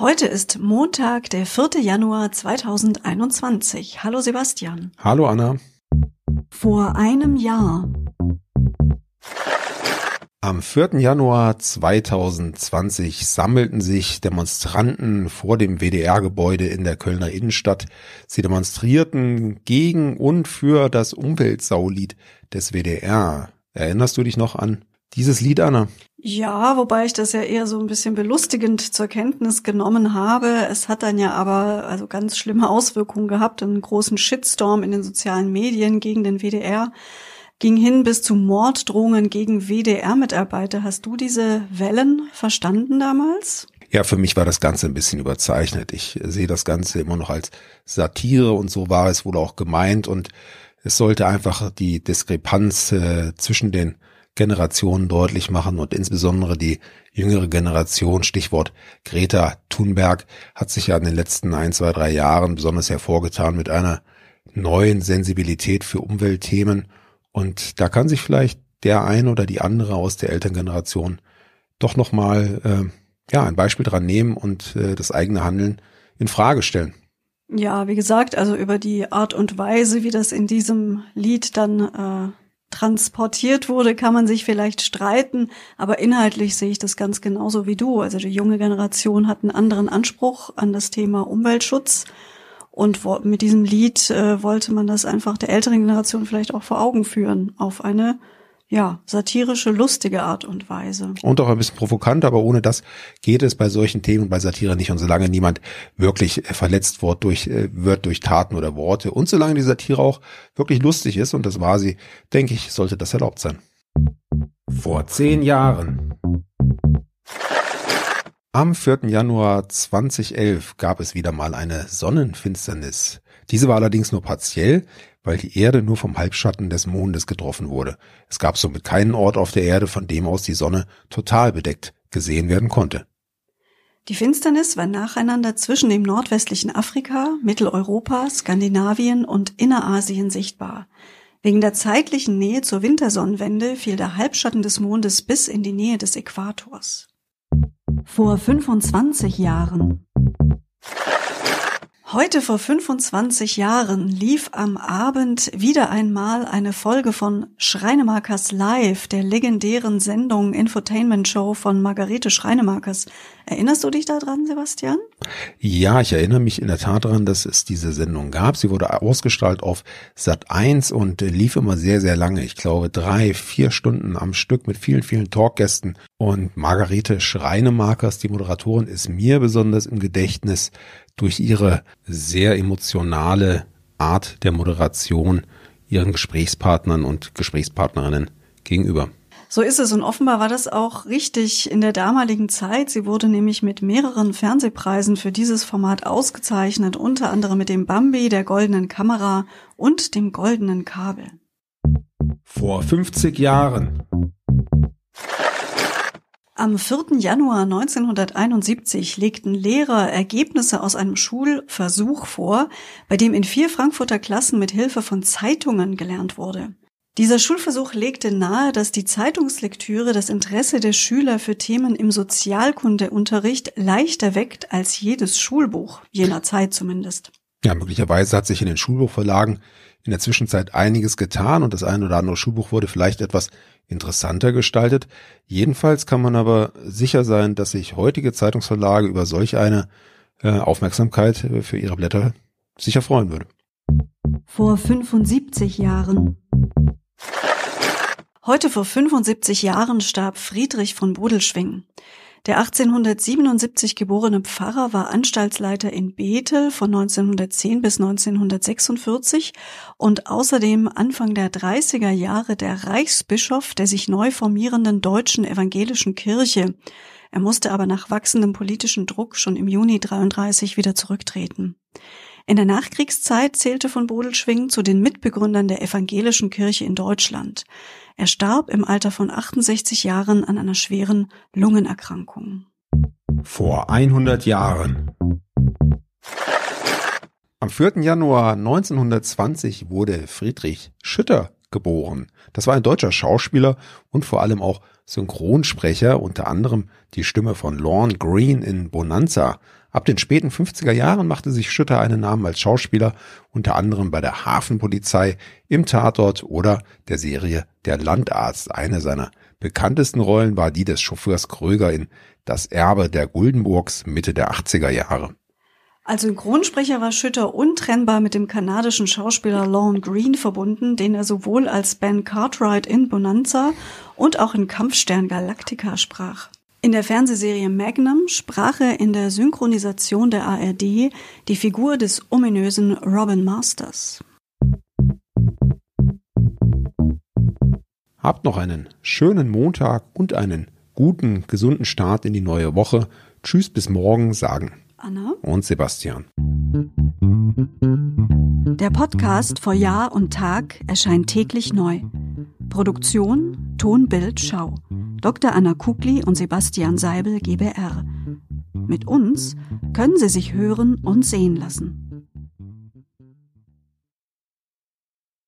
Heute ist Montag, der 4. Januar 2021. Hallo Sebastian. Hallo Anna. Vor einem Jahr. Am 4. Januar 2020 sammelten sich Demonstranten vor dem WDR-Gebäude in der Kölner Innenstadt. Sie demonstrierten gegen und für das Umweltsaulied des WDR. Erinnerst du dich noch an dieses Lied, Anna? Ja, wobei ich das ja eher so ein bisschen belustigend zur Kenntnis genommen habe. Es hat dann ja aber also ganz schlimme Auswirkungen gehabt, einen großen Shitstorm in den sozialen Medien gegen den WDR ging hin bis zu Morddrohungen gegen WDR-Mitarbeiter. Hast du diese Wellen verstanden damals? Ja, für mich war das Ganze ein bisschen überzeichnet. Ich sehe das Ganze immer noch als Satire und so war es wohl auch gemeint und es sollte einfach die Diskrepanz äh, zwischen den Generationen deutlich machen und insbesondere die jüngere Generation, Stichwort Greta Thunberg, hat sich ja in den letzten ein, zwei, drei Jahren besonders hervorgetan mit einer neuen Sensibilität für Umweltthemen und da kann sich vielleicht der ein oder die andere aus der Elterngeneration doch nochmal äh, ja, ein Beispiel dran nehmen und äh, das eigene Handeln in Frage stellen. Ja, wie gesagt, also über die Art und Weise, wie das in diesem Lied dann äh, transportiert wurde, kann man sich vielleicht streiten, aber inhaltlich sehe ich das ganz genauso wie du. Also die junge Generation hat einen anderen Anspruch an das Thema Umweltschutz und mit diesem Lied äh, wollte man das einfach der älteren Generation vielleicht auch vor Augen führen auf eine ja, satirische, lustige Art und Weise. Und auch ein bisschen provokant, aber ohne das geht es bei solchen Themen bei Satire nicht. Und solange niemand wirklich verletzt wird durch, äh, wird durch Taten oder Worte und solange die Satire auch wirklich lustig ist, und das war sie, denke ich, sollte das erlaubt sein. Vor zehn Jahren. Am 4. Januar 2011 gab es wieder mal eine Sonnenfinsternis. Diese war allerdings nur partiell, weil die Erde nur vom Halbschatten des Mondes getroffen wurde. Es gab somit keinen Ort auf der Erde, von dem aus die Sonne total bedeckt gesehen werden konnte. Die Finsternis war nacheinander zwischen dem nordwestlichen Afrika, Mitteleuropa, Skandinavien und Innerasien sichtbar. Wegen der zeitlichen Nähe zur Wintersonnenwende fiel der Halbschatten des Mondes bis in die Nähe des Äquators. Vor 25 Jahren. Heute vor 25 Jahren lief am Abend wieder einmal eine Folge von Schreinemakers Live, der legendären Sendung Infotainment Show von Margarete Schreinemakers. Erinnerst du dich daran, Sebastian? Ja, ich erinnere mich in der Tat daran, dass es diese Sendung gab. Sie wurde ausgestrahlt auf Sat 1 und lief immer sehr, sehr lange. Ich glaube drei, vier Stunden am Stück mit vielen, vielen Talkgästen. Und Margarete Schreinemakers, die Moderatorin, ist mir besonders im Gedächtnis durch ihre sehr emotionale Art der Moderation ihren Gesprächspartnern und Gesprächspartnerinnen gegenüber. So ist es und offenbar war das auch richtig in der damaligen Zeit. Sie wurde nämlich mit mehreren Fernsehpreisen für dieses Format ausgezeichnet, unter anderem mit dem Bambi, der goldenen Kamera und dem goldenen Kabel. Vor 50 Jahren am 4. Januar 1971 legten Lehrer Ergebnisse aus einem Schulversuch vor, bei dem in vier Frankfurter Klassen mit Hilfe von Zeitungen gelernt wurde. Dieser Schulversuch legte nahe, dass die Zeitungslektüre das Interesse der Schüler für Themen im Sozialkundeunterricht leichter weckt als jedes Schulbuch, jener Zeit zumindest. Ja, möglicherweise hat sich in den Schulbuchverlagen in der Zwischenzeit einiges getan und das eine oder andere Schulbuch wurde vielleicht etwas interessanter gestaltet. Jedenfalls kann man aber sicher sein, dass sich heutige Zeitungsverlage über solch eine äh, Aufmerksamkeit äh, für ihre Blätter sicher freuen würde. Vor 75 Jahren. Heute vor 75 Jahren starb Friedrich von Bodelschwing. Der 1877 geborene Pfarrer war Anstaltsleiter in Bethel von 1910 bis 1946 und außerdem Anfang der 30er Jahre der Reichsbischof der sich neu formierenden deutschen evangelischen Kirche. Er musste aber nach wachsendem politischen Druck schon im Juni 33 wieder zurücktreten. In der Nachkriegszeit zählte von Bodelschwing zu den Mitbegründern der evangelischen Kirche in Deutschland. Er starb im Alter von 68 Jahren an einer schweren Lungenerkrankung. Vor 100 Jahren. Am 4. Januar 1920 wurde Friedrich Schütter geboren. Das war ein deutscher Schauspieler und vor allem auch Synchronsprecher, unter anderem die Stimme von Lorne Green in Bonanza. Ab den späten 50er Jahren machte sich Schütter einen Namen als Schauspieler, unter anderem bei der Hafenpolizei, im Tatort oder der Serie Der Landarzt. Eine seiner bekanntesten Rollen war die des Chauffeurs Kröger in Das Erbe der Guldenburgs Mitte der 80er Jahre. Als Synchronsprecher war Schütter untrennbar mit dem kanadischen Schauspieler Lorne Green verbunden, den er sowohl als Ben Cartwright in Bonanza und auch in Kampfstern Galactica sprach. In der Fernsehserie Magnum sprach er in der Synchronisation der ARD die Figur des ominösen Robin Masters. Habt noch einen schönen Montag und einen guten, gesunden Start in die neue Woche. Tschüss bis morgen sagen Anna und Sebastian. Der Podcast vor Jahr und Tag erscheint täglich neu. Produktion Ton, Bild, Schau. Dr. Anna Kugli und Sebastian Seibel GBR. Mit uns können Sie sich hören und sehen lassen.